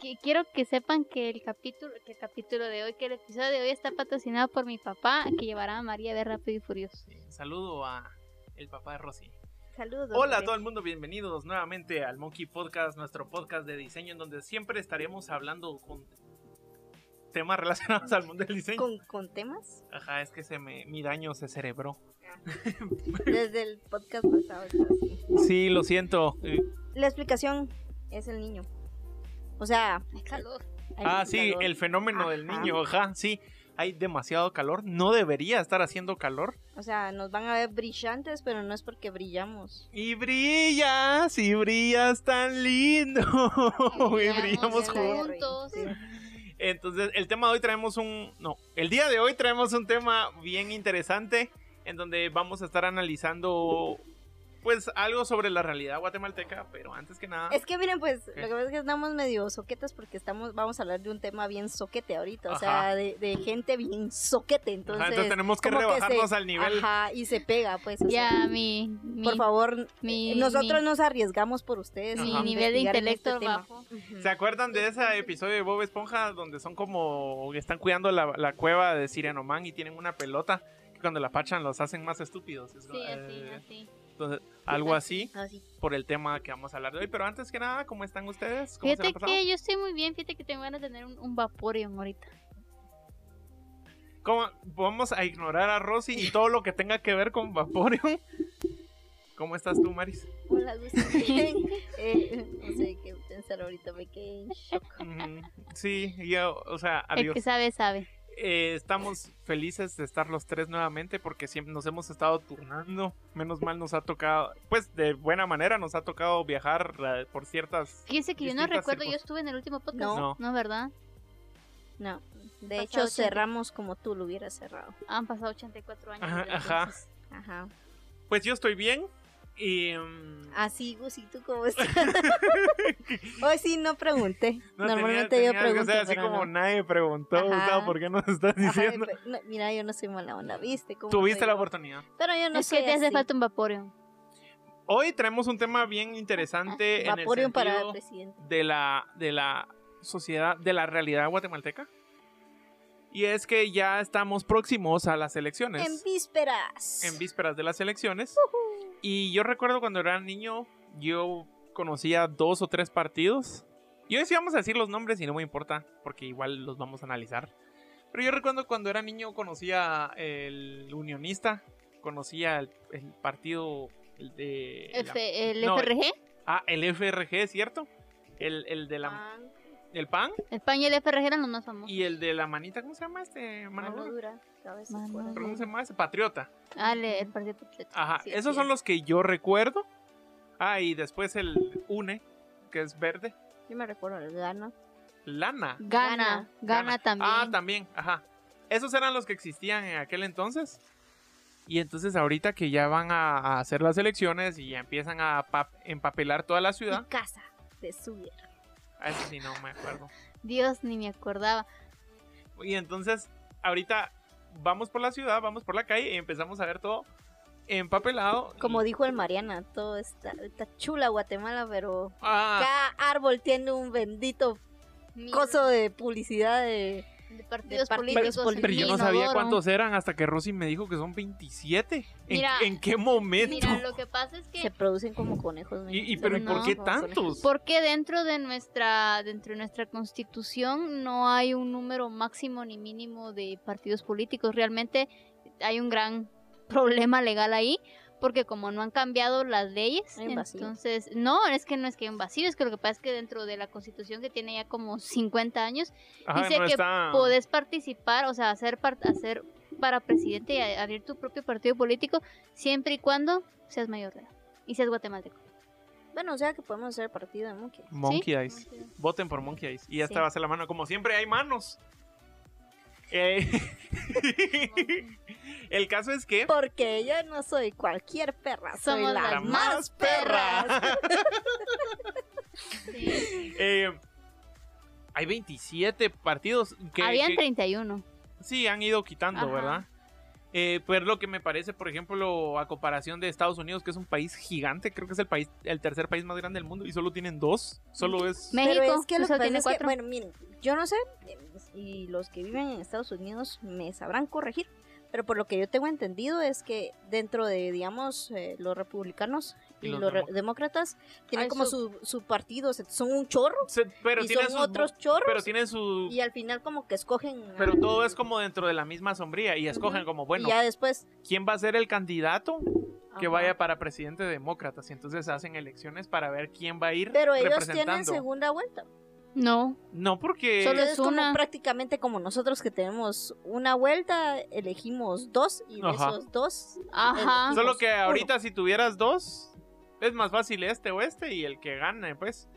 Qui- Quiero que sepan que el capítulo, que el capítulo de hoy, que el episodio de hoy está patrocinado por mi papá, que llevará a María de Rápido y Furioso. Sí, Saludo a el papá de Rosy. Saludos. Hola a todo el mundo, bienvenidos nuevamente al Monkey Podcast, nuestro podcast de diseño en donde siempre estaremos hablando con temas relacionados al mundo del diseño. ¿Con, con temas? Ajá, es que se me, mi daño se cerebró. Desde el podcast pasado está así. Sí, lo siento. Eh, La explicación es el niño. O sea, Hay calor. hay Ah, sí, calor. el fenómeno del niño, ajá, sí. Hay demasiado calor, no debería estar haciendo calor. O sea, nos van a ver brillantes, pero no es porque brillamos. Y brillas, y brillas tan lindo. y brillamos juntos. juntos. Sí. Entonces, el tema de hoy traemos un. No, el día de hoy traemos un tema bien interesante en donde vamos a estar analizando, pues, algo sobre la realidad guatemalteca, pero antes que nada. Es que miren, pues, ¿Qué? lo que pasa es que estamos medio soquetas porque estamos, vamos a hablar de un tema bien soquete ahorita, o sea, de, de gente bien soquete, entonces, Ajá, entonces tenemos que como rebajarnos se- al nivel. Ajá, y se pega, pues, Ya, mi, mi, por favor, mi- nosotros mi- nos arriesgamos por ustedes. mi nivel de en intelecto este. ¿Se acuerdan de ese episodio de Bob Esponja donde son como. están cuidando la, la cueva de Sirianoman y tienen una pelota que cuando la pachan los hacen más estúpidos? Es- Sí, así, eh, así. Entonces, algo así Así. por el tema que vamos a hablar de hoy. Pero antes que nada, ¿cómo están ustedes? ¿Cómo se la Fíjate que yo estoy muy bien, fíjate que tengo ganas de tener un, un Vaporeon ahorita. ¿Cómo? Vamos a ignorar a Rosy y todo lo que tenga que ver con Vaporeon. ¿Cómo estás tú, Maris? Hola, Gusti. eh, no sé qué pensar ahorita, me quedé en shock. Mm, sí, yo, o sea, El adiós. que sabe, sabe. Eh, estamos felices de estar los tres nuevamente porque siempre nos hemos estado turnando. Menos mal nos ha tocado, pues de buena manera nos ha tocado viajar eh, por ciertas... Fíjese que yo no recuerdo, yo estuve en el último podcast. No. No. No, ¿verdad? No, de hecho cerramos como tú lo hubieras cerrado. Han pasado 84 años. Ajá, ajá. Ajá. Pues yo estoy bien y... mm, Así, Gus, ¿y tú cómo estás? Hoy sí no pregunté. no, Normalmente tenía- yo pregunto, así pero como no. nadie preguntó. Gustavo, ¿por qué nos estás diciendo? no, mira, yo no soy mala onda, ¿viste? ¿Cómo Tuviste soy la oportunidad. Pero yo no es soy que te hace falta un Vaporeon. Hoy traemos un tema bien interesante en el Vaporeon para el sentido presidente. de la, de la sociedad, de la realidad guatemalteca. Y es que ya estamos próximos a las elecciones. En vísperas. en vísperas de las elecciones. Y yo recuerdo cuando era niño, yo conocía dos o tres partidos. Y hoy sí vamos a decir los nombres y no me importa, porque igual los vamos a analizar. Pero yo recuerdo cuando era niño conocía el unionista, conocía el, el partido el de... la- F- el no, FRG, ah, el FRG, ¿cierto? El, el de la... Pan, El PAN el PAN y el FRG eran los más famosos. y el de la manita, ¿cómo se llama este? Mano mano dura? dura, cabeza Mano fuera. ¿Pero ¿Cómo se llama ese? Patriota. Ah, el, el Partido Patriota. Ajá, Sí, esos sí. son los que yo recuerdo. Ah, y después el UNE, que es verde. Yo me recuerdo el gana. Lana. Gana, Gana. gana, también. Ah, también, ajá. Esos eran los que existían en aquel entonces. Y entonces ahorita que ya van a, a hacer las elecciones y ya empiezan a pa- empapelar toda la ciudad. casa de Suyer. A eso sí no me acuerdo. Dios, ni me acordaba. Y entonces ahorita vamos por la ciudad, vamos por la calle y empezamos a ver todo empapelado. Como dijo el Mariana, todo está, está chula Guatemala, pero Ah, cada árbol tiene un bendito coso de publicidad de... de partidos de políticos. Pero, pero yo no sabía inodoro. cuántos eran hasta que Rosy me dijo que son 27. ¿En, Mira, en qué momento? Mira, lo que pasa es que Se producen como conejos. y, y- ¿no? pero ¿y por no, qué tantos? Porque dentro de nuestra dentro de nuestra constitución no hay un número máximo ni mínimo de partidos políticos. Realmente hay un gran problema legal ahí. Porque como no han cambiado las leyes, Hay un vacío. entonces, no, es que no es que hay un vacío, es que lo que pasa es que dentro de la constitución que tiene ya como 50 años, Ajá, dice no que está- podés participar, o sea, hacer, par- hacer para presidente y abrir tu propio partido político, siempre y cuando seas mayor de edad y seas guatemalteco. Bueno, o sea que podemos hacer partido de Monkey. Monkey Eyes. Voten por Monkey Eyes. Y esta Sí. va a ser la mano. Como siempre, hay manos. Eh, El caso es que. Porque yo no soy cualquier perra, soy Somos la, las más más perra. Sí. eh, hay 27 partidos que, Habían que- 31. sí han ido quitando, Ajá. ¿verdad? Eh, pues lo que me parece, por ejemplo, a comparación de Estados Unidos, que es un país gigante, creo que es el país, el tercer país más grande del mundo y solo tienen dos. Solo es. México, Pero es que lo solo que pasa tiene es que, cuatro. bueno, miren, yo no sé, y los que viven en Estados Unidos me sabrán corregir, pero por lo que yo tengo entendido es que dentro de, digamos, eh, los republicanos y, Y los los, demócratas tienen como su- su, su partido, o sea, son un chorro Se- pero y tienen son sus- otros chorros Pero tienen su. y al final como que escogen... a- Pero todo es como dentro de la misma sombría y escogen como, bueno, y ya después... ¿quién va a ser el candidato que vaya para presidente de demócratas? Y entonces hacen elecciones para ver quién va a ir Pero ellos tienen segunda vuelta. No, No, porque. Solo es como una. prácticamente como nosotros que tenemos una vuelta, elegimos dos y de Ajá. esos dos... ajá. Solo que uno. ahorita si tuvieras dos, es más fácil este o este y el que gane, pues.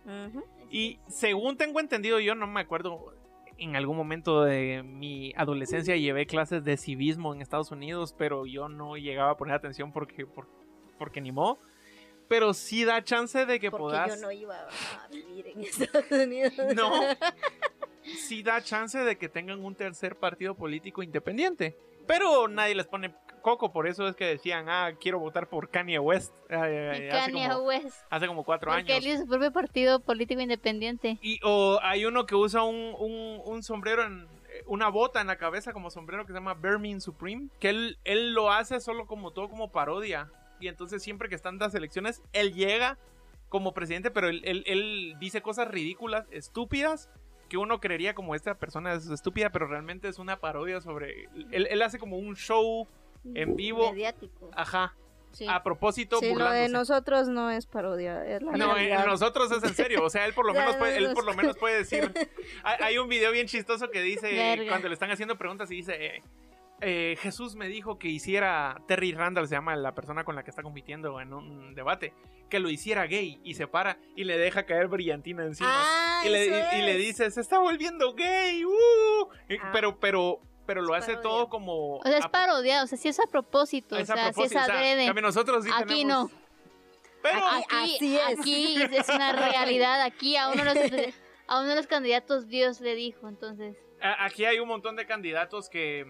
Y según tengo entendido, yo no me acuerdo, en algún momento de mi adolescencia llevé clases de civismo en Estados Unidos, pero yo no llegaba a poner atención porque, por- porque ni modo. Pero sí da chance de que Porque puedas... yo no iba a vivir en Estados Unidos. No. Sí da chance de que tengan un tercer partido político independiente. Pero nadie les pone coco, por eso es que decían, ah, quiero votar por Kanye West. eh, hace, Kanye como, West. hace como cuatro Porque años. él hizo su propio partido político independiente. Y o hay uno que usa un, un- un sombrero en eh, una bota en la cabeza como sombrero que se llama Birmin Supreme, que él, él lo hace solo como todo como parodia. Y entonces siempre que están las elecciones, él llega como presidente, pero él, él- él dice cosas ridículas, estúpidas, que uno creería como esta persona es estúpida, pero realmente es una parodia sobre... Él, él hace como un show, En vivo. Mediático. ajá, Sí. a propósito, Sí, lo de burlándose. nosotros no es parodia, es la No, en realidad. nosotros es en serio. O sea, él por lo menos puede, él por lo no. menos puede decir. Hay, hay un video bien chistoso que dice Verga. cuando le están haciendo preguntas y dice. eh, eh, Jesús me dijo que hiciera Terry Randall se llama la persona con la que está compitiendo en un debate que lo hiciera gay y se para y le deja caer brillantina encima Ah, y, le, y- y le es. dice se está volviendo gay ¡uh!". Ah. pero pero pero lo Es hace parodia. todo como O sea, es parodiado, o sea, sí es a propósito, es o a sea, sí es propósito, o sea, adrede. nosotros sí Aquí tenemos- no. pero Aquí, Así es. aquí es una realidad. Aquí a uno, de los, a uno de los candidatos Dios le dijo, entonces. Aquí hay un montón de candidatos que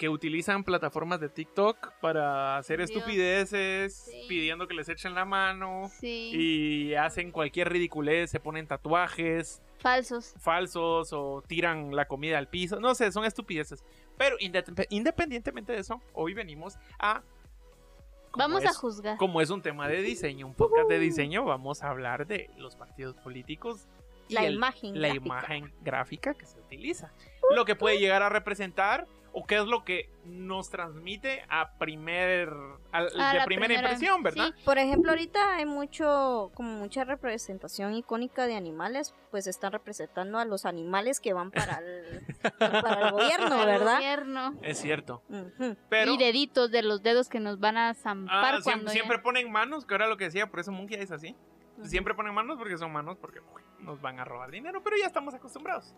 que utilizan plataformas de TikTok para hacer Dios. estupideces, Sí. pidiendo que les echen la mano Sí. y hacen cualquier ridiculez, se ponen tatuajes Falsos. falsos o tiran la comida al piso, no sé, son estupideces. Pero indep- independientemente de eso, hoy venimos a Vamos a es- juzgar. como es un tema de diseño, un podcast de diseño, vamos a hablar de los partidos políticos y La el- imagen. la gráfica. imagen gráfica que se utiliza. Lo que puede llegar a representar o qué es lo que nos transmite a primer a- A de la primera, impresión, ¿verdad? sí. Por ejemplo, ahorita hay mucho, como mucha representación icónica de animales, pues están representando a los animales que van para el, para el gobierno, ¿verdad? gobierno. Es cierto. Pero y deditos de los dedos que nos van a ah, zampar siem- cuando siempre, ya- ponen manos, que era lo que decía, por eso Monkey es así. Siempre ponen manos porque son manos porque uy, nos van a robar dinero, pero ya estamos acostumbrados.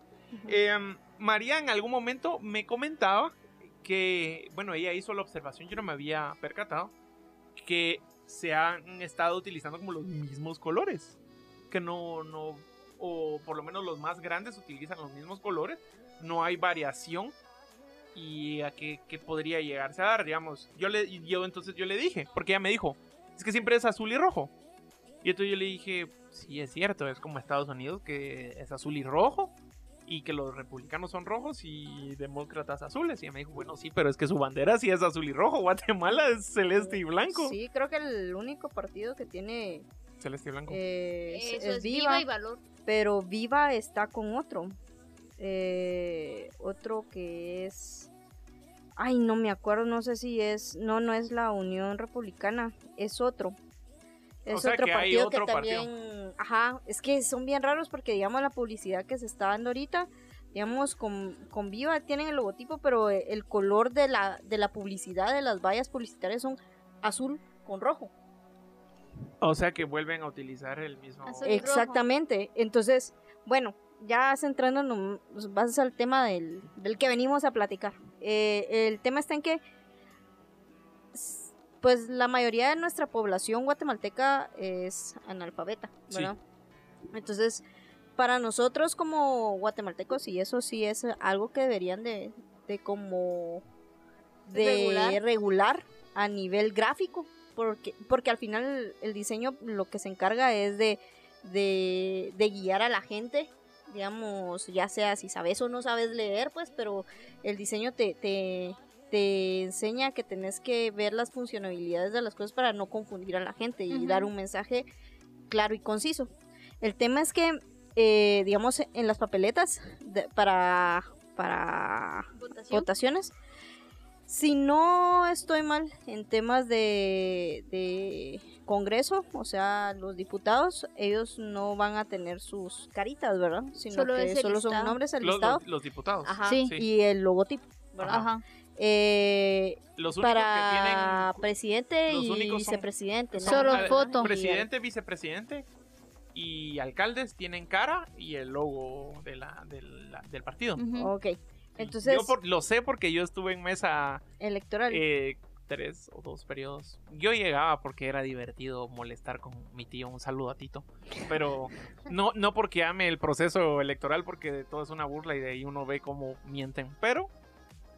Eh, María en algún momento me comentaba que, bueno, ella hizo la observación, yo no me había percatado, que se han estado utilizando como los mismos colores. Que no, no, o por lo menos los más grandes utilizan los mismos colores, no hay variación. Y a qué, qué podría llegarse a dar, digamos. Yo le, yo entonces yo le dije, porque ella me dijo, es que siempre es azul y rojo. Y entonces yo le dije, sí, es cierto, es como Estados Unidos, que es azul y rojo, y que los republicanos son rojos y demócratas azules. Y ella me dijo, bueno, sí, pero es que su bandera sí es azul y rojo, Guatemala es celeste y blanco. Sí, creo que el único partido que tiene Celeste y blanco. eh, es, Eso es es Viva, viva y valor. pero Viva está con otro. Eh, otro que es... Ay, no me acuerdo, no sé si es... No, no es la Unión Republicana, es otro. Es sea otro que hay partido otro que también... Ajá, es que son bien raros porque digamos la publicidad que se está dando ahorita, digamos con, con Viva tienen el logotipo, pero el color de la, de la publicidad, de las vallas publicitarias son azul con rojo. O sea que vuelven a utilizar el mismo. Azul. rojo. Exactamente. Entonces, bueno, ya centrándonos pues, vas al tema del, del que venimos a platicar. Eh, el tema está en que, pues la mayoría de nuestra población guatemalteca es analfabeta, Sí. ¿verdad? Entonces, para nosotros como guatemaltecos, y eso sí es algo que deberían de, de como de Regular. regular. a nivel gráfico, porque, porque al final el diseño lo que se encarga es de, de, de guiar a la gente, digamos, ya sea si sabes o no sabes leer, pues, pero el diseño te, te, te enseña que tenés que ver las funcionalidades de las cosas para no confundir a la gente y dar un mensaje claro y conciso. El tema es que, eh, digamos, en las papeletas de- para, para Votación. votaciones. Si no estoy mal en temas de, de Congreso, o sea, los diputados, ellos no van a tener sus caritas, ¿verdad? Sino Solo que solo son nombres, Los, listado los- los diputados. Ajá, Sí. y el logotipo, ¿verdad? Ajá. Eh, Los únicos para que tienen presidente los y son- vicepresidente. ¿no? Solo Ah, foto. Presidente, vicepresidente y alcaldes tienen cara y el logo de la, de la- del partido. Ujú. Ok, entonces, yo por- lo sé porque yo estuve en mesa electoral. eh, tres o dos periodos. Yo llegaba porque era divertido molestar con mi tío. Un saludo a Tito. Pero no, no porque ame el proceso electoral, porque de todo es una burla y de ahí uno ve cómo mienten. Pero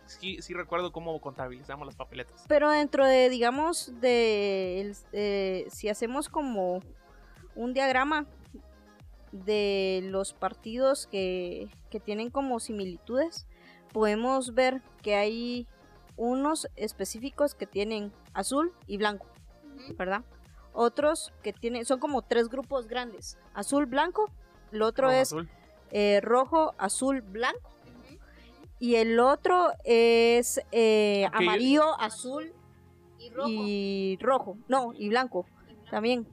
sí, sí recuerdo cómo contabilizamos las papeletas. Pero dentro de, digamos, de eh, si hacemos como un diagrama de los partidos que, que tienen como similitudes, podemos ver que hay unos específicos que tienen azul y blanco. ¿verdad? Otros que tienen, son como tres grupos grandes, azul, blanco, el otro Rojo, es azul. eh, rojo, azul, blanco. Y el otro es eh, amarillo, azul Y rojo. y rojo, no, y blanco Y blanco. también.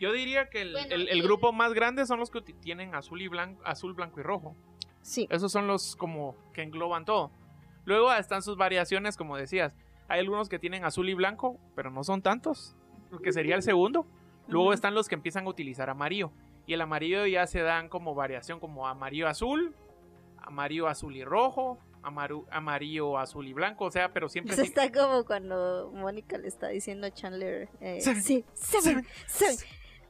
Yo diría que el, Bueno, el- grupo más grande son los que tienen azul y blanco, azul, blanco y rojo. Sí, Esos son los como que engloban todo. Luego están sus variaciones, como decías. Hay algunos que tienen azul y blanco, pero no son tantos, que sería el segundo. Luego están los que empiezan a utilizar amarillo. Y el amarillo ya se dan como variación, como amarillo azul, amarillo azul y rojo, amaru- amarillo azul y blanco, o sea, pero siempre... Eso sí- está como cuando Mónica le está diciendo a Chandler, eh, Seven, sí, seven, seven,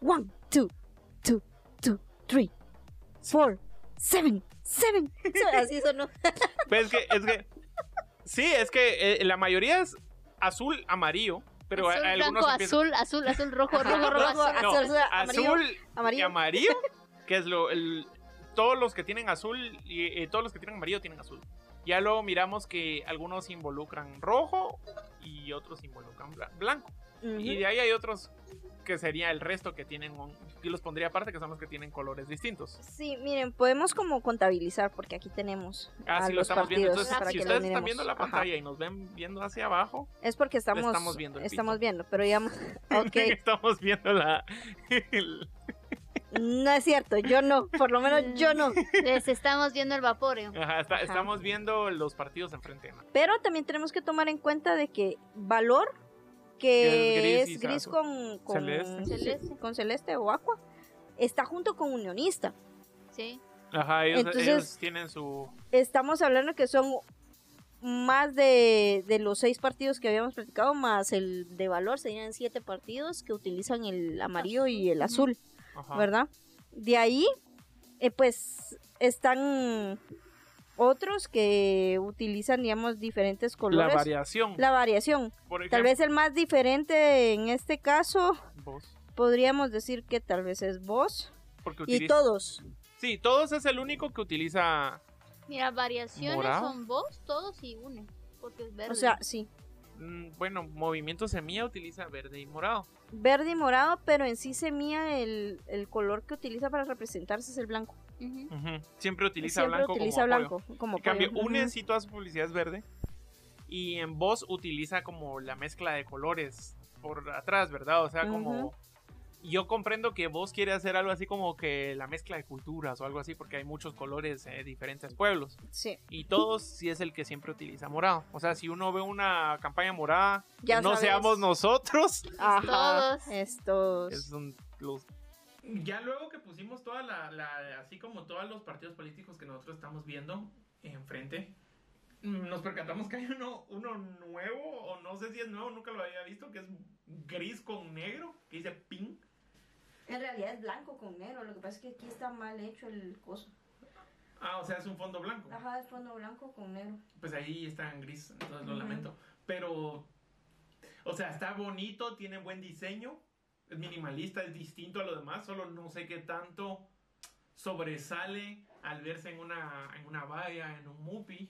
one, two, two, two, three, four, seven, seven. Así sonó. Pues es que, es que... Sí, es que eh, la mayoría es azul, amarillo, pero azul, algunos blanco, empiezan- azul, azul, azul, rojo, rojo, rojo, azul. No, azul, amarillo, azul y amarillo. amarillo, que es lo el, todos los que tienen azul y eh, todos los que tienen amarillo tienen azul. Ya luego miramos que algunos involucran rojo y otros involucran bla- blanco. Y Ujú. de ahí hay otros que sería el resto que tienen un- yo los pondría aparte que son los que tienen colores distintos. Sí, miren, podemos como contabilizar porque aquí tenemos Ah, a sí lo los estamos viendo. Entonces, para si que los ustedes están viendo la Ajá. pantalla y nos ven viendo hacia abajo, Es porque estamos, estamos viendo estamos viendo, pero digamos, ok, estamos viendo la el- no es cierto, yo no, por lo menos yo no. Les estamos viendo el vapor. ¿eh? ajá, está- Ajá. estamos viendo los partidos enfrente. ¿no? Pero también tenemos que tomar en cuenta de que valor que Que es es gris, con, con celeste. Celeste. con celeste o aqua está junto con unionista. Sí. Ajá, ellos, Entonces- ellos tienen su Estamos hablando que son más de, de los seis partidos que habíamos platicado, más el de valor, serían siete partidos que utilizan el amarillo y el azul, ajá. ¿verdad? De ahí, eh, pues, están otros que utilizan, digamos, diferentes la colores. variación. La variación. Por ejemplo, Tal vez el más diferente en este caso, vos, podríamos decir que tal vez es vos porque y utiliza- todos. Sí, todos es el único que utiliza. Mira, variaciones Morado. son vos, todos y une. Porque es verde. O sea, sí, Bueno, Movimiento Semilla utiliza verde y morado. verde y morado, pero en sí semilla el, el color que utiliza para representarse es el blanco. Siempre utiliza Siempre blanco utiliza como apoyo. blanco como En cambio, apoyo. UNE Ujú. sí toda su publicidad es verde. Y en voz utiliza como la mezcla de colores por atrás, ¿verdad? O sea, como. Yo comprendo que vos quiere hacer algo así como que la mezcla de culturas o algo así, porque hay muchos colores de diferentes pueblos. Sí, Y todos sí es el que siempre utiliza morado. O sea, si uno ve una campaña morada, Ya no sabes. seamos nosotros. Ajá, Todos. estos. Es un- los... Ya luego que pusimos toda la, la- así como todos los partidos políticos que nosotros estamos viendo enfrente, nos percatamos que hay uno, uno nuevo, o no sé si es nuevo, nunca lo había visto, que es gris con negro, que dice pin. En realidad es blanco con negro, lo que pasa es que aquí está mal hecho el coso. Ah, o sea, es un fondo blanco. Ajá, es fondo blanco con negro. Pues ahí está en gris, entonces lo lamento. Pero, o sea, está bonito, tiene buen diseño, es minimalista, es distinto a lo demás, solo no sé qué tanto sobresale al verse en una, en una valla, en un mupi.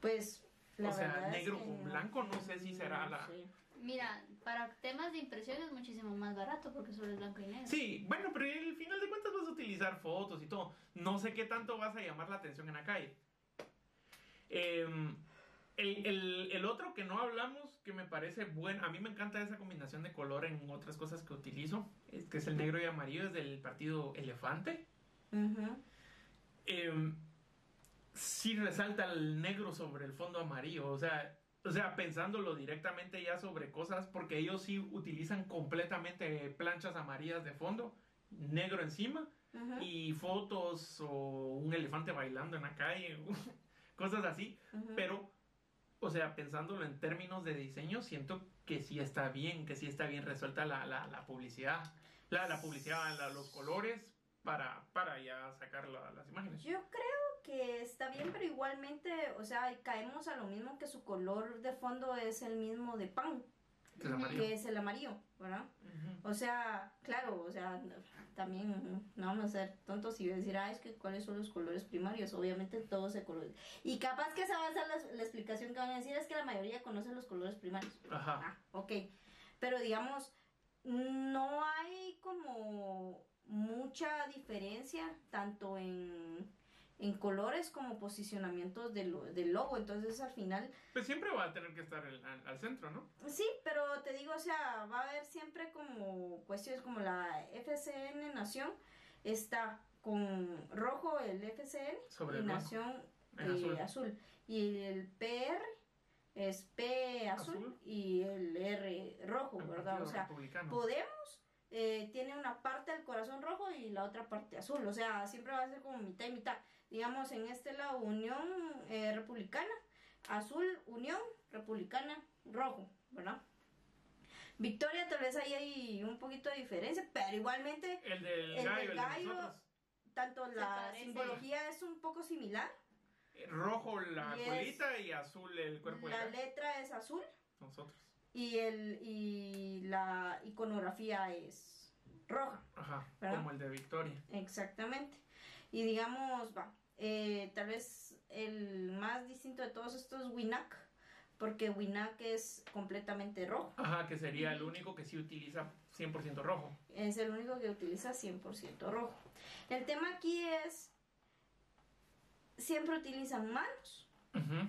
Pues, la O sea, verdad es negro que con no- blanco, no sé si será no la- sé. Mira, para temas de impresión es muchísimo más barato porque solo es blanco y negro. Sí, bueno, pero al final de cuentas vas a utilizar fotos y todo. No sé qué tanto vas a llamar la atención en la calle. Em, el, el- el otro que no hablamos, que me parece bueno, a mí me encanta esa combinación de color en otras cosas que utilizo, es que es el negro y amarillo, es del partido Elefante. Ujú. Em, sí resalta el negro sobre el fondo amarillo, o sea, o sea, pensándolo directamente ya sobre cosas, porque ellos sí utilizan completamente planchas amarillas de fondo, negro encima, y fotos o un elefante bailando en la calle, cosas así, pero, o sea, pensándolo en términos de diseño, siento que sí está bien, que sí está bien resuelta la, la, la publicidad, la, la publicidad, la- los colores, para, para ya sacar la- las imágenes. Yo creo que está bien, pero igualmente, o sea, caemos a lo mismo que su color de fondo es el mismo de pan, Que es amarillo. que es el amarillo, ¿verdad? O sea, claro, o sea, también no vamos a ser tontos y decir, ah, es que cuáles son los colores primarios. Obviamente todos se colores. Y capaz que esa va a ser la, la explicación que van a decir, es que la mayoría conoce los colores primarios. Ajá. Ah, ok. Pero digamos, no hay como mucha diferencia tanto en, en colores como posicionamientos del, del logo. Entonces al final Pues siempre va a tener que estar el- al, al centro, ¿no? Sí, pero te digo, o sea, va a haber siempre como cuestiones como la FCN Nación está con rojo el FCN Sobre y el. Nación eh, azul. azul. Y el PR es P azul, Azul. y el R rojo, El ¿verdad? O sea. Podemos eh, tiene una parte del corazón rojo y la otra parte azul, o sea, siempre va a ser como mitad y mitad. Digamos, en este lado, Unión eh, Republicana, azul, Unión Republicana, rojo, ¿verdad? Victoria, tal vez ahí hay un poquito de diferencia, pero igualmente, El del el gallo, del el gallo, de nosotros. tanto la simbología es un poco similar. Eh, Rojo la Y es- colita y azul el cuerpo La del gallo. letra es azul Nosotros. y, el, y la iconografía es roja. Ajá. ¿Verdad? Como el de Victoria. Exactamente. Y digamos, va, eh, tal vez el más distinto de todos estos es Winak, porque Winak es completamente rojo. Ajá, que sería el único que sí utiliza 100% rojo. Es el único que utiliza 100% rojo. El tema aquí es, siempre utilizan manos. Ujú.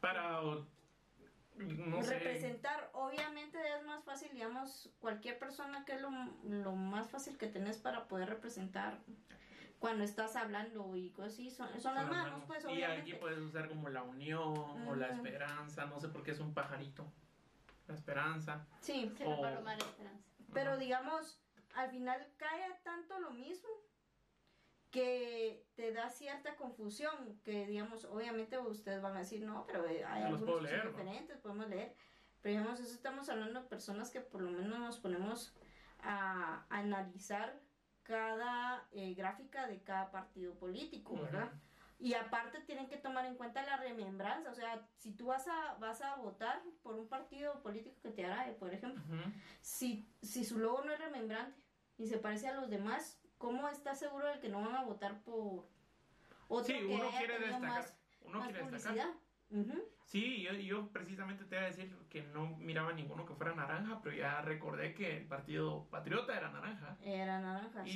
Para. o- No sé. Representar, obviamente es más fácil, digamos, cualquier persona que es lo, lo más fácil que tenés para poder representar cuando estás hablando y cosas así, son, son las manos, pues y aquí puedes usar como la unión o la esperanza. No sé por qué es un pajarito. La esperanza. Sí, Se O- mal esperanza. Pero digamos, al final cae tanto lo mismo que te da cierta confusión, que digamos, obviamente ustedes van a decir, no, pero eh, hay algunos puedo son diferentes, podemos leer. Pero digamos, eso estamos hablando de personas que por lo menos nos ponemos a analizar cada eh, gráfica de cada partido político, ¿verdad? Y aparte tienen que tomar en cuenta la remembranza, o sea, si tú vas a, vas a votar por un partido político que te hará, por ejemplo, si, si su logo no es remembrante y se parece a los demás, ¿cómo estás seguro de que no van a votar por otro Sí, que uno haya quiere destacar. más, Uno más quiere publicidad? destacar. Sí, yo, yo precisamente te iba a decir que no miraba ninguno que fuera naranja, pero ya recordé que el partido patriota era naranja. Era naranja, sí.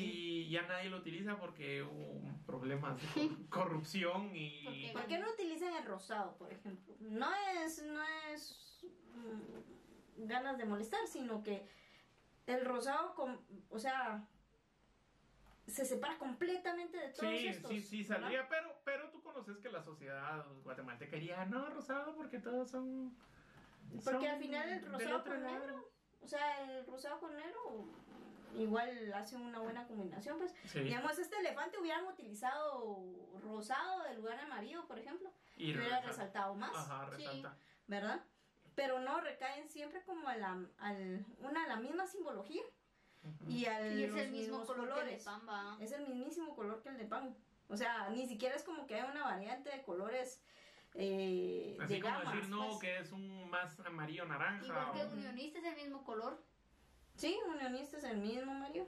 Y ya nadie lo utiliza porque hubo problemas de cor- corrupción y... Porque- ¿Por qué no utilizan el rosado, por ejemplo? No es, no es mm, ganas de molestar, sino que el rosado, com- o sea, se separa completamente de todos Sí, estos. sí, sí, ¿verdad? saldría, pero, pero tú conoces que la sociedad guatemalteca diría, no, rosado, porque todos son... Porque son al final el del rosado con lado". negro, o sea, el rosado con negro igual hace una buena combinación, pues. Sí, Digamos, este elefante hubieran utilizado rosado en lugar de amarillo, por ejemplo, y hubiera resalta. resaltado más, Ajá, Sí. resalta. ¿verdad? Pero no, recaen siempre como a la, al, una, a la misma simbología Ujú. y al Y es los el mismo mismos color que el de colores. Pamba. Es el mismísimo color que el de pan. O sea, ni siquiera es como que hay una variante de colores. Eh, Así de como gamas, decir, no, pues. que es un más amarillo naranja. Igual que o- unionista es el mismo color. Sí, unionista es el mismo Mario.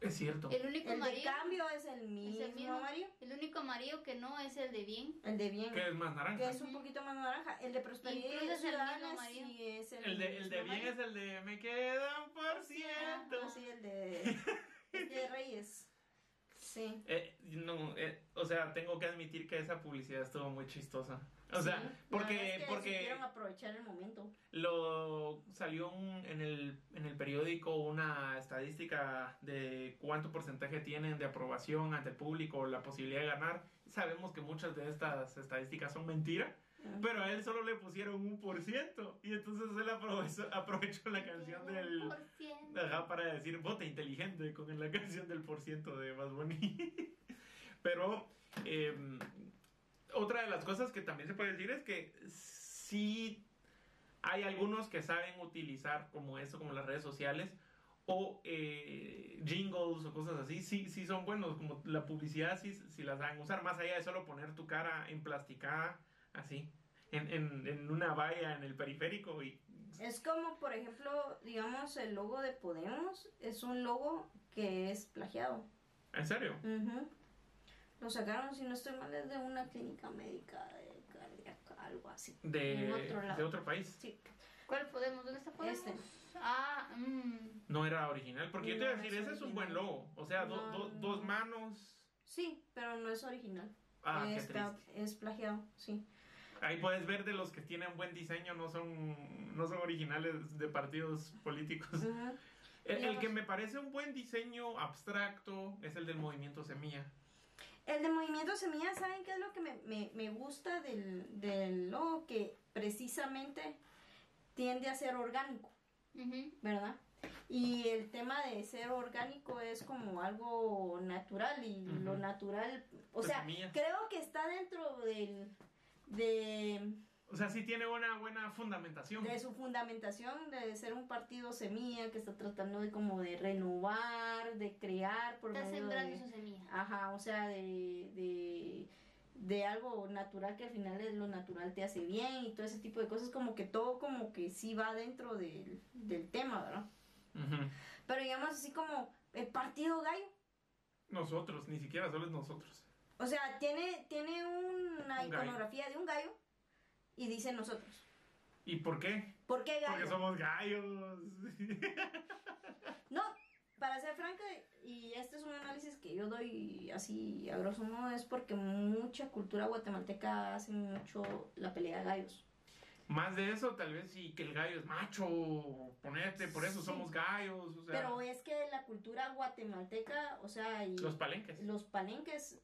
Es cierto. El único El de amarillo. cambio es el es mismo, el mismo. Mario. El único amarillo que no es el de bien. El de bien. Que es más naranja. Que es un poquito más naranja. El de prosperidad Incluso es el ciudadana mismo amarillo. sí es el El de, el de bien es amarillo. el de me queda un por ciento. Ah, sí, el de, el de Reyes. Sí. Eh, no, eh, o sea, tengo que admitir que esa publicidad estuvo muy chistosa. O Sí. sea, porque, es que porque aprovechar el momento. lo salió un- en el, en el periódico una estadística de cuánto porcentaje tienen de aprobación ante el público, la posibilidad de ganar. Sabemos que muchas de estas estadísticas son mentira, pero a él solo le pusieron un por ciento. Y entonces él aprovechó, aprovechó la canción del... Por ciento. Ajá, para decir vote inteligente con la canción del por ciento de Bad Bunny. Pero eh, otra de las cosas que también se puede decir es que sí hay algunos que saben utilizar como eso, como las redes sociales o eh, jingles o cosas así, sí, sí son buenos, como la publicidad sí, sí las saben usar, más allá de solo poner tu cara emplasticada así. En, en, en una valla en el periférico y Es como, por ejemplo, digamos, el logo de Podemos es un logo que es plagiado. en serio Ujú. Lo sacaron, si no estoy mal, es de una clínica médica de cardíaca, algo así. de, En otro lado. de otro país Sí. ¿Cuál podemos? ¿Dónde está Podemos? Este. Ah, mm. No era original, porque yo te iba a No, decir, es ese es un original. buen logo. O sea, do- No, do- no. dos manos. Sí, pero no es original. Ah, qué Está- triste. es plagiado, sí. Ahí puedes ver de los que tienen buen diseño, no son, no son originales de partidos políticos. El, que me parece un buen diseño abstracto es el del movimiento Semilla. El de Movimiento Semilla, ¿saben qué es lo que me, me- me gusta del, del logo? Que precisamente tiende a ser orgánico. ¿verdad? Y el tema de ser orgánico es como algo natural y lo natural, o De sea, semillas. creo que está dentro del, de, O sea, sí tiene una buena fundamentación. de su fundamentación de ser un partido semilla que está tratando de como de renovar, de crear por Está medio sembrando de- su semilla. Ajá, o sea, de, de, de algo natural que al final es lo natural te hace bien y todo ese tipo de cosas, como que todo como que sí va dentro del, del tema, ¿verdad? Pero digamos así como el partido gallo, Nosotros, ni siquiera solo es nosotros. O sea, tiene, tiene una Un gallo. iconografía de un gallo y dice nosotros. ¿Y por qué? ¿Por qué gallo? Porque somos gallos. No, para ser franca, y este es un análisis que yo doy así a grosso modo, es porque mucha cultura guatemalteca hace mucho la pelea de gallos. Más de eso, tal vez sí, que el gallo es macho, ponete, por eso Sí. somos gallos, o sea, Pero es que la cultura guatemalteca, o sea, y los palenques. los palenques,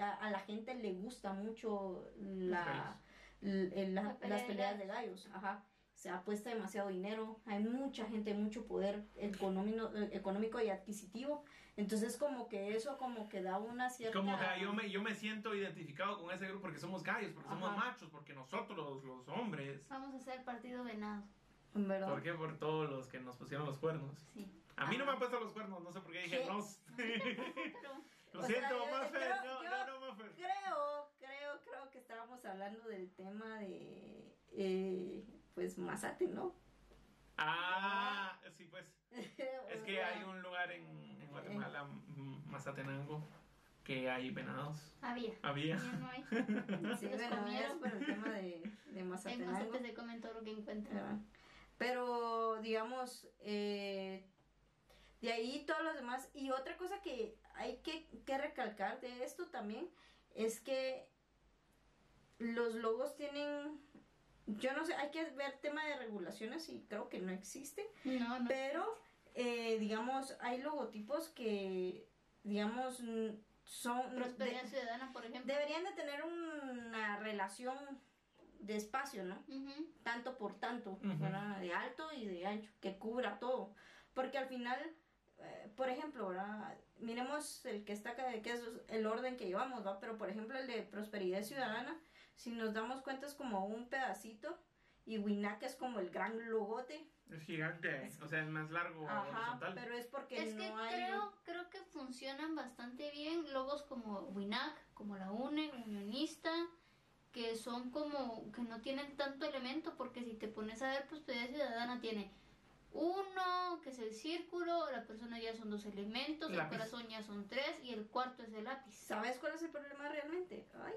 a, a la gente le gusta mucho la, la- las de peleas de gallos. gallos. Ajá. Se apuesta demasiado dinero, hay mucha gente, mucho poder económico, económico y adquisitivo. Entonces como que eso como que da una cierta... Como que yo me, yo me siento identificado con ese grupo porque somos gallos, porque somos machos, porque nosotros, los hombres. Vamos a hacer el partido venado. ¿Verdad? ¿Por qué? Por todos los que nos pusieron los cuernos. Sí. A mí no me han puesto los cuernos, no sé por qué dije ¿Qué? Lo O siento, sea, Maffer, no, yo- no, no, Maffer. Creo, creo, creo que estábamos hablando del tema de, eh, pues, Mazate, ¿no? Ah, sí, pues. Es que hay un lugar en, en Guatemala, mm, Mazatenango, que hay venados. había. Había. Ya no hay. Sí, Los bueno, comieron. es por el tema de, de En. Mazate se comen todo lo que encuentran. Pero, digamos, eh, de ahí todos los demás. Y otra cosa que hay que, que recalcar de esto también es que los logos tienen, yo no sé, hay que ver tema de regulaciones y creo que no existe. No, no. Pero, eh, digamos, hay logotipos que, digamos, son... Prosperidad de- Ciudadana, por ejemplo. deberían de tener una relación de espacio, ¿no? Tanto por tanto. De alto y de ancho, que cubra todo. Porque al final, eh, por ejemplo, ¿verdad? Miremos el que está acá, que es el orden que llevamos, ¿va? Pero por ejemplo, el de Prosperidad Ciudadana, si nos damos cuenta es como un pedacito y Winac es como el gran logote Es gigante, o sea, es más largo Ajá, horizontal. pero es porque Es no que hay... creo, creo que funcionan bastante bien logos como WINAC, como la UNE, Unionista, que son como, que no tienen tanto elemento, porque si te pones a ver, pues Prosperidad Ciudadana tiene uno, que es el círculo, la persona ya son dos elementos, Lápiz. el corazón ya son tres, y el cuarto es el lápiz. ¿Sabes cuál es el problema realmente? Ay,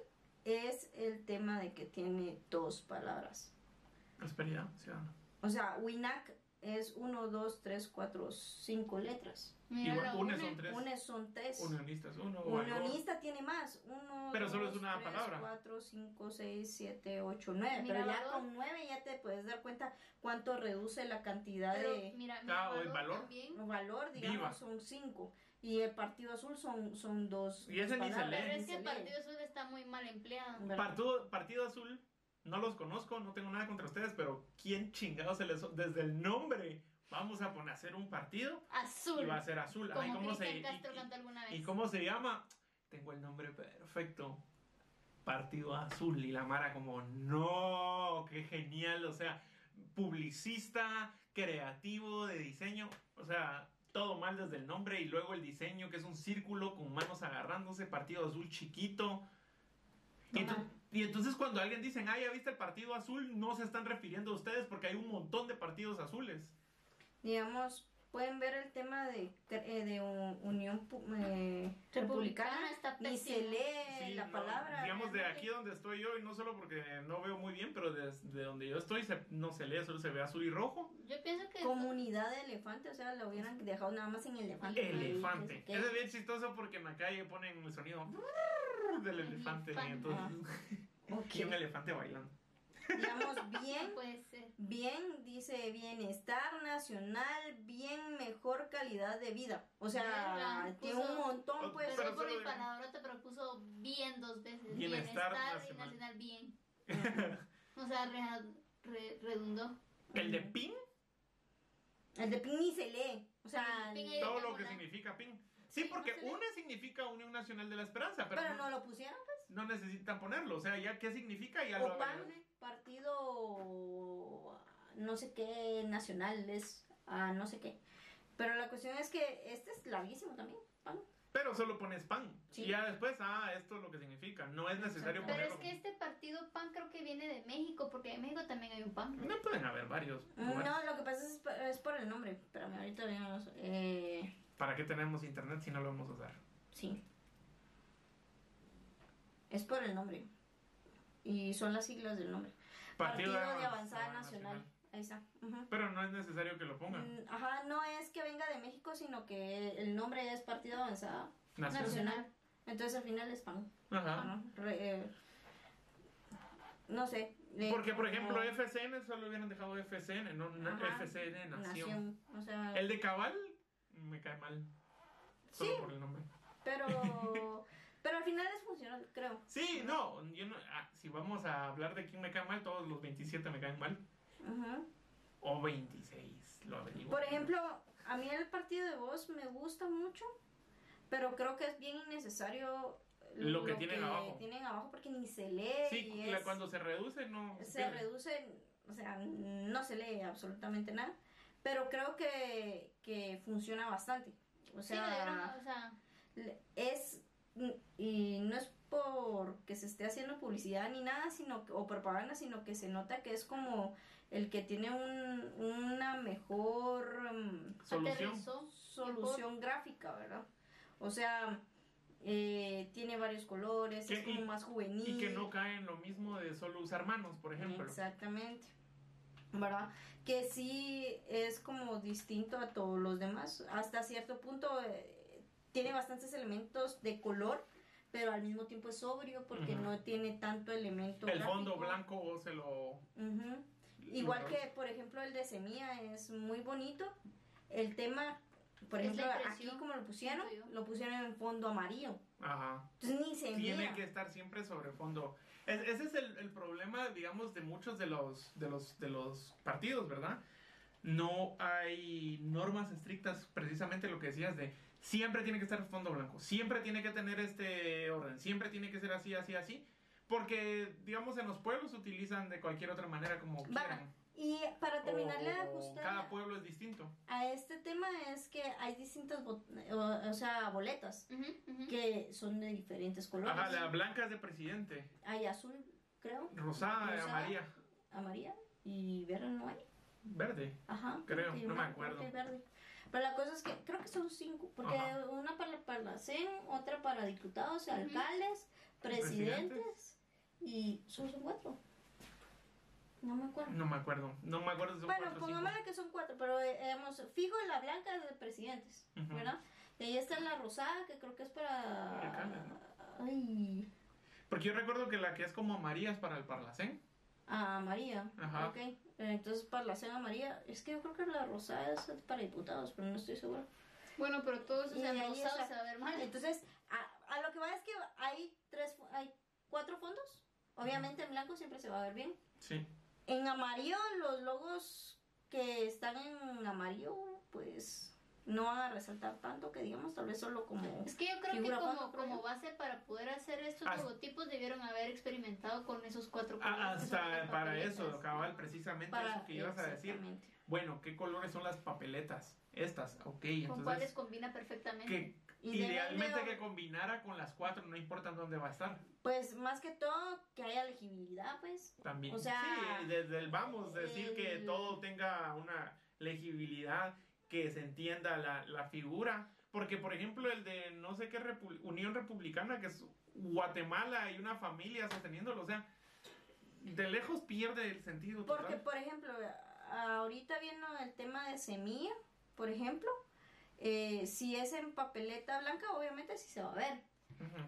es el tema de que tiene dos palabras. Prosperidad ciudadana. O sea, WINAC es uno, dos, tres, cuatro, cinco letras. Mira, Igual, la UNE UNE, son tres. UNE son tres. Unionistas, uno o algo. Unionista tiene más. Uno, Pero solo dos, es una tres, palabra. cuatro, cinco, seis, siete, ocho, nueve. Mira, Pero ya valor. con nueve ya te puedes dar cuenta cuánto reduce la cantidad Pero de mira, Ah, mira, o el valor. también. valor, digamos, Viva. son cinco. Y el Partido Azul son, son dos. Y ese ni se lee. Pero es que el. Partido Azul está muy mal empleado. Partido, Partido Azul, no los conozco, no tengo nada contra ustedes, pero ¿quién chingado se les... Desde el nombre, vamos a poner a hacer un partido Azul. y va a ser azul. Ay, ¿cómo se, Castro y- cantó alguna vez. ¿Y cómo se llama? Tengo el nombre perfecto. Partido Azul. Y la Mara como, no, qué genial. O sea, publicista, creativo, de diseño. O sea, todo mal desde el nombre. Y luego el diseño, que es un círculo con manos agarrándose. Partido Azul chiquito. Y, No mal. Y entonces cuando alguien dice, ah, ya viste el Partido Azul, no se están refiriendo a ustedes porque hay un montón de partidos azules. digamos, pueden ver el tema de, eh, de un- Unión eh, Republicana está ni se lee Sí, la no, palabra. Digamos, de aquí donde estoy yo, y no solo porque no veo muy bien, pero desde donde yo estoy se- no se lee, solo se ve azul y rojo. Yo pienso que Comunidad de elefante, o sea, lo hubieran dejado nada más en elefante. Elefante. Eso es bien chistoso porque en la calle ponen el sonido del elefante. Y Elefante. entonces, Y un elefante bailando. Digamos, bien, puede ser. bien, dice bienestar nacional, bien mejor calidad de vida. O sea, tiene un montón, pues. Pero Perdón por solo mi de- palabrota, pero puso bien dos veces. Bienestar Bienestar, nacional. y nacional bien. O sea, re- re- redundó. El de PIN, El de PIN ni se lee. O sea, El todo lo que significa PIN. Sí, Sí, porque no. UNE significa Unión Nacional de la Esperanza, pero, pero no, no lo pusieron, pues. no necesitan ponerlo. O sea, ya qué significa, ya lo O PAN, agregas. partido no sé qué nacional, es ah, no sé qué. Pero la cuestión es que este es larguísimo también, PAN. Pero solo pones PAN. Sí. Y ya después, ah, esto es lo que significa. No es necesario. Pero ponerlo. es que este partido PAN creo que viene de México, porque en México también hay un PAN. No pueden haber varios. lugares. No, lo que pasa es, por- es por el nombre. Espérame, ahorita veamos. Eh, ¿Para qué tenemos internet si no lo vamos a usar? sí. Es por el nombre. Y son las siglas del nombre. Partido, de Avanzada Nacional. Ahí está. Pero no es necesario que lo pongan. Mm, Ajá, no es que venga de México, sino que el nombre es Partido de Avanzada Nacional. Nacional. Entonces al final es PAN. Ajá. Re- eh, no sé. eh, Porque, por ejemplo, como FCN solo hubieran dejado FCN, no Ajá. FCN Nación. Nación. O sea, El de Cabal me cae mal. Solo Sí. por el nombre. pero, pero al final es funcional, creo. Sí, no, yo no ah, si vamos a hablar de quién me cae mal, todos los 27 me caen mal. Ajá. O 26, lo averiguo. Por ejemplo, a mí el partido de voz me gusta mucho, pero creo que es bien innecesario Lo que tienen abajo. tienen abajo porque ni se lee. Sí, y es- cuando se reduce, no. se pierde. reduce, o sea, no se lee absolutamente nada, pero creo que, que funciona bastante. O Sí, sea, o sea, es y no es porque se esté haciendo publicidad ni nada sino que- o propaganda sino que se nota que es como el que tiene un, una mejor mm, Solución. solución gráfica verdad o sea eh, tiene varios colores es como y- más juvenil Y que no cae en lo mismo de solo usar manos, por ejemplo. Exactamente. ¿Verdad? Que sí es como distinto a todos los demás. Hasta cierto punto eh, tiene bastantes elementos de color, pero al mismo tiempo es sobrio porque no tiene tanto elemento. El fondo blanco se lo. Igual que, por ejemplo, el de Semilla es muy bonito. El tema, por ejemplo, aquí como lo pusieron, lo pusieron en fondo amarillo. Ajá. Entonces ni se Tiene mira. que estar siempre sobre fondo. Es- ese es el, el problema, digamos, de muchos de los, de los, de los partidos, ¿verdad? No hay normas estrictas, precisamente lo que decías de siempre tiene que estar fondo blanco, siempre tiene que tener este orden, siempre tiene que ser así, así, así. Porque, digamos, en los pueblos se utilizan de cualquier otra manera como quieran. Y para terminarle de ajustar cada pueblo es distinto. a este tema es que hay distintas, bo- o, o sea, boletas que son de diferentes colores. Ajá, la blanca es de presidente. Hay azul, creo, Rosada, Rosada. amarilla, amarilla y verde no hay. verde. Ajá. Creo, no me acuerdo. que verde. Pero la cosa es que creo que son cinco, porque Ajá. una para, para la CEN, otra para diputados, alcaldes, Presidentes. presidentes y solo son cuatro. No me acuerdo. No me acuerdo. No me acuerdo son bueno, o pongámosle que son cuatro, pero eh, digamos, fijo en la blanca de presidentes, Ujú. ¿verdad? Y ahí está la rosada, que creo que es para... Ay, Porque yo recuerdo que la que es como María es para el Parlacén. a María. Ajá. Ok, eh, entonces para la cena María, es que yo creo que la rosada es para diputados, pero no estoy segura. Bueno, pero todos ahí rosados está. se va a ver mal. Entonces, a, a lo que va es que hay tres, hay cuatro fondos. Obviamente en blanco siempre se va a ver bien. Sí. En amarillo, los logos que están en amarillo, pues no van a resaltar tanto que digamos, tal vez solo como... Es que yo creo que como, base para poder hacer estos Hasta- logotipos debieron haber experimentado con esos cuatro Ah, colores hasta para eso, cabal, precisamente para- eso que ibas a decir. exactamente. Bueno, ¿qué colores son las papeletas? Estas, ok, Con cuáles combina perfectamente. Que idealmente que combinara con las cuatro, no importa dónde va a estar. Pues más que todo que haya legibilidad, pues. También. O sea, sí, desde el vamos, decir que el- todo tenga una legibilidad, que se entienda la, la figura. Porque, por ejemplo, el de no sé qué repu- Unión Republicana, que es Guatemala y una familia sosteniéndolo, o sea, de lejos pierde el sentido. Porque, total. por ejemplo, ahorita viendo el tema de semilla, por ejemplo, eh, si es en papeleta blanca, obviamente sí se va a ver.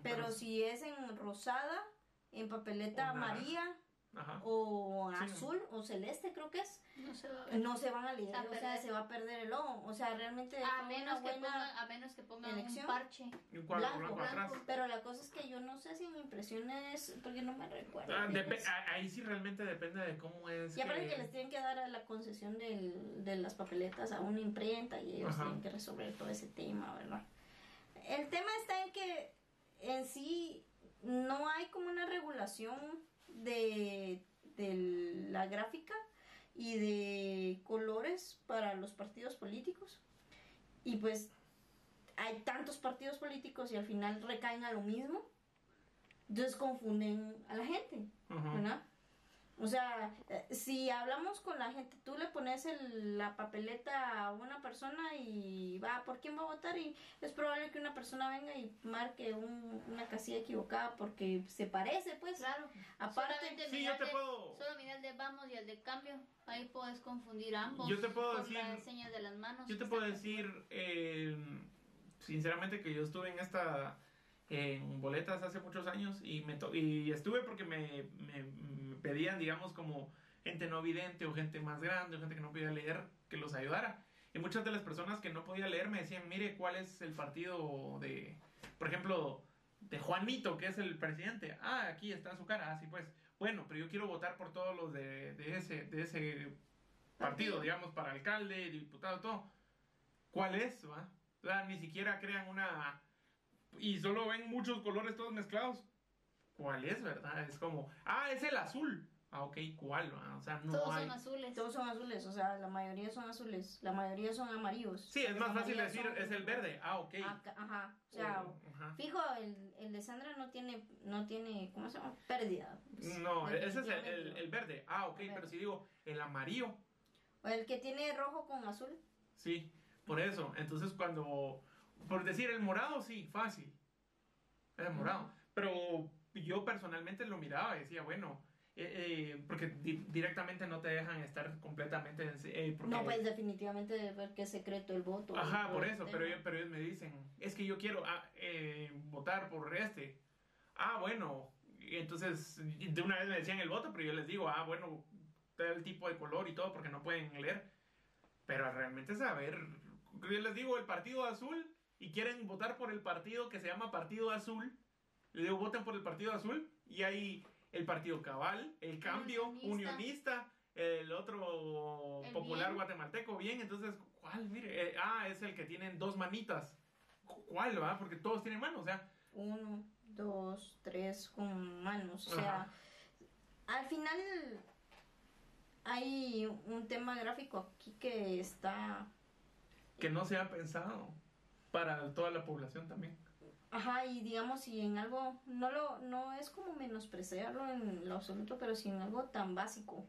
Pero si es en rosada, en papeleta amarilla Ajá. o Sí. azul o celeste, creo que es, No se va a ver. no se van a a o sea, perder. se va a perder el logo. O sea, realmente A menos, que pongan, a menos que pongan elección. un parche. Y un cuadro blanco, blanco, blanco. atrás. Pero la cosa es que yo no sé si en impresiones, porque no me recuerdo. Ah, pues. ahí sí realmente depende de cómo es. Y aparte que- que les tienen que dar a la concesión del- de las papeletas a una imprenta y ellos Ajá. tienen que resolver todo ese tema, ¿verdad? El tema está en que en sí no hay como una regulación de, de la gráfica y de colores para los partidos políticos. Y pues hay tantos partidos políticos y al final recaen a lo mismo. Entonces confunden a la gente. ¿verdad? O sea, eh, si hablamos con la gente, tú le pones el- la papeleta a una persona y va, ¿por quién va a votar? Y es probable que una persona venga y marque un- una casilla equivocada porque se parece, pues. Claro. Aparte, Sí, mira yo te de- puedo- Solo mira el de vamos y el de cambio. Ahí puedes confundir ambos. Yo te puedo por decir- las señas de las manos. Yo te puedo decir, eh, sinceramente, que yo estuve en esta, en boletas hace muchos años y, me to- y estuve porque me, me- me pedían, digamos, como gente no vidente o gente más grande o gente que no podía leer que los ayudara. Y muchas de las personas que no podía leer me decían, mire, ¿cuál es el partido de, por ejemplo, de Juanito, que es el presidente? Ah, aquí está su cara, así pues. Bueno, pero yo quiero votar por todos los de, de ese, de ese partido, digamos, para alcalde, diputado, todo. ¿Cuál es? Va? O sea, ni siquiera crean una... Y solo ven muchos colores todos mezclados. ¿Cuál es, verdad? Es como, ah, es el azul. Ah, ok, ¿cuál? va? O sea, no Todos hay... son azules. todos son azules, o sea, la mayoría son azules, la mayoría son amarillos. Sí, es más fácil decir, son- es el verde. Ah, ok. Acá- Ajá, o sea, O- ajá. fijo, el, el de Sandra no tiene, no tiene, ¿cómo se llama? Pérdida. pues, No, ese es el, el- el verde. Ah, ok, El pero si digo el amarillo, O el que tiene rojo con azul. sí, por eso. Entonces cuando, por decir el morado, sí, fácil. Es morado. Pero yo personalmente lo miraba y decía, bueno, eh, eh, porque di- directamente no te dejan estar completamente... en- eh, porque- No, pues definitivamente ver que es secreto el voto. Ajá, por eso, pero, ellos- pero ellos me dicen, es que yo quiero ah, eh, votar por este. Ah, bueno, entonces de una vez me decían el voto, pero yo les digo, ah, bueno, tal tipo de color y todo, porque no pueden leer. Pero realmente saber, yo les digo el partido azul y quieren votar por el partido que se llama Partido Azul. Les digo, voten por el Partido Azul y hay el Partido Cabal, el Cambio, Unionista. Unionista, el otro El popular Bien. guatemalteco, bien, entonces, ¿cuál? Mire, eh, ah, es el que tienen dos manitas. ¿Cuál, va? Porque todos tienen manos, o sea, Uno, dos, tres con manos. O sea, Ajá. al final, hay un tema gráfico aquí que está Que no se ha pensado para toda la población también. Ajá, y digamos, si en algo, no lo, no es como menospreciarlo en lo absoluto, pero si en algo tan básico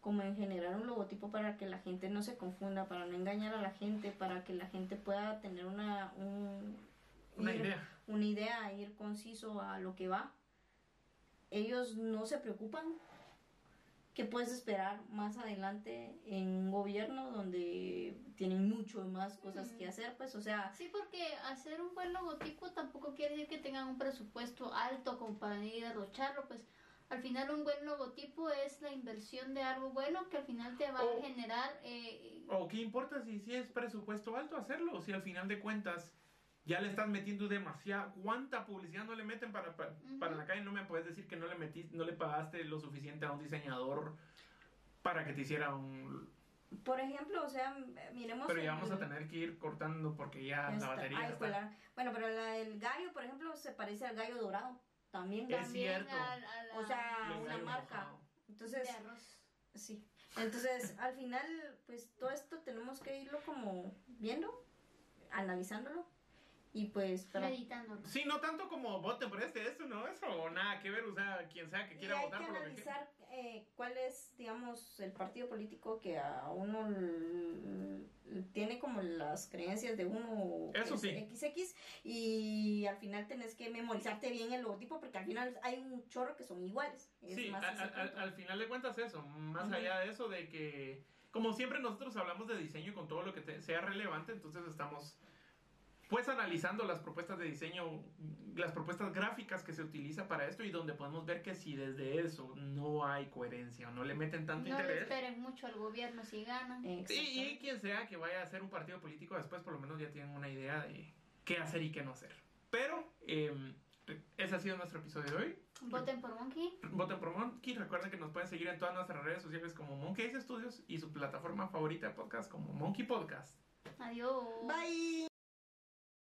como en generar un logotipo para que la gente no se confunda, para no engañar a la gente, para que la gente pueda tener una, un, Una ir- idea. una idea, ir conciso a lo que va. Ellos no se preocupan. ¿Qué puedes esperar más adelante en un gobierno donde tienen mucho más cosas que hacer? Pues, o sea, Sí, porque hacer un buen logotipo tampoco quiere decir que tengan un presupuesto alto como para ir a derrocharlo, pues al final un buen logotipo es la inversión de algo bueno que al final te va O- a generar eh, ¿O qué importa si, si es presupuesto alto hacerlo? Si al final de cuentas ya le estás metiendo demasiada... ¿Cuánta publicidad no le meten para, para, para la calle? No me puedes decir que no le, metiste, no le pagaste lo suficiente a un diseñador para que te hiciera un... Por ejemplo, o sea, miremos. Pero ya vamos a tener que ir cortando porque ya, ya la está. batería Ay, está. la- Bueno, pero la, el gallo, por ejemplo, se parece al gallo dorado. También. Es también cierto. a- a la- O sea, una marca. Entonces, de arroz. sí. Entonces, al final, pues todo esto tenemos que irlo como viendo, analizándolo. Y pues, para. Sí, no tanto como voten por este, esto, no, eso, nada que ver, o sea, quien sea que Y quiera hay votar que por lo que analizar eh, cuál es, digamos, el partido político que a uno tiene como las creencias de uno Eso sí. XX y al final tenés que memorizarte bien el logotipo porque al final hay un chorro que son iguales. Es Sí, más al, final de cuentas eso, más allá de eso de que, como siempre nosotros hablamos de diseño con todo lo que te- sea relevante, entonces estamos pues analizando las propuestas de diseño, las propuestas gráficas que se utiliza para esto y donde podemos ver que si desde eso no hay coherencia o no le meten tanto No le interés. esperen mucho al gobierno si ganan. Y, y quien sea que vaya a hacer un partido político después por lo menos ya tienen una idea de qué hacer y qué no hacer. Pero eh, ese ha sido nuestro episodio de hoy. Voten por Monkey. Voten por Monkey. Recuerden que nos pueden seguir en todas nuestras redes sociales como Monkey Ace Studios y su plataforma favorita de podcast como Monkey Podcast. Adiós. Bye.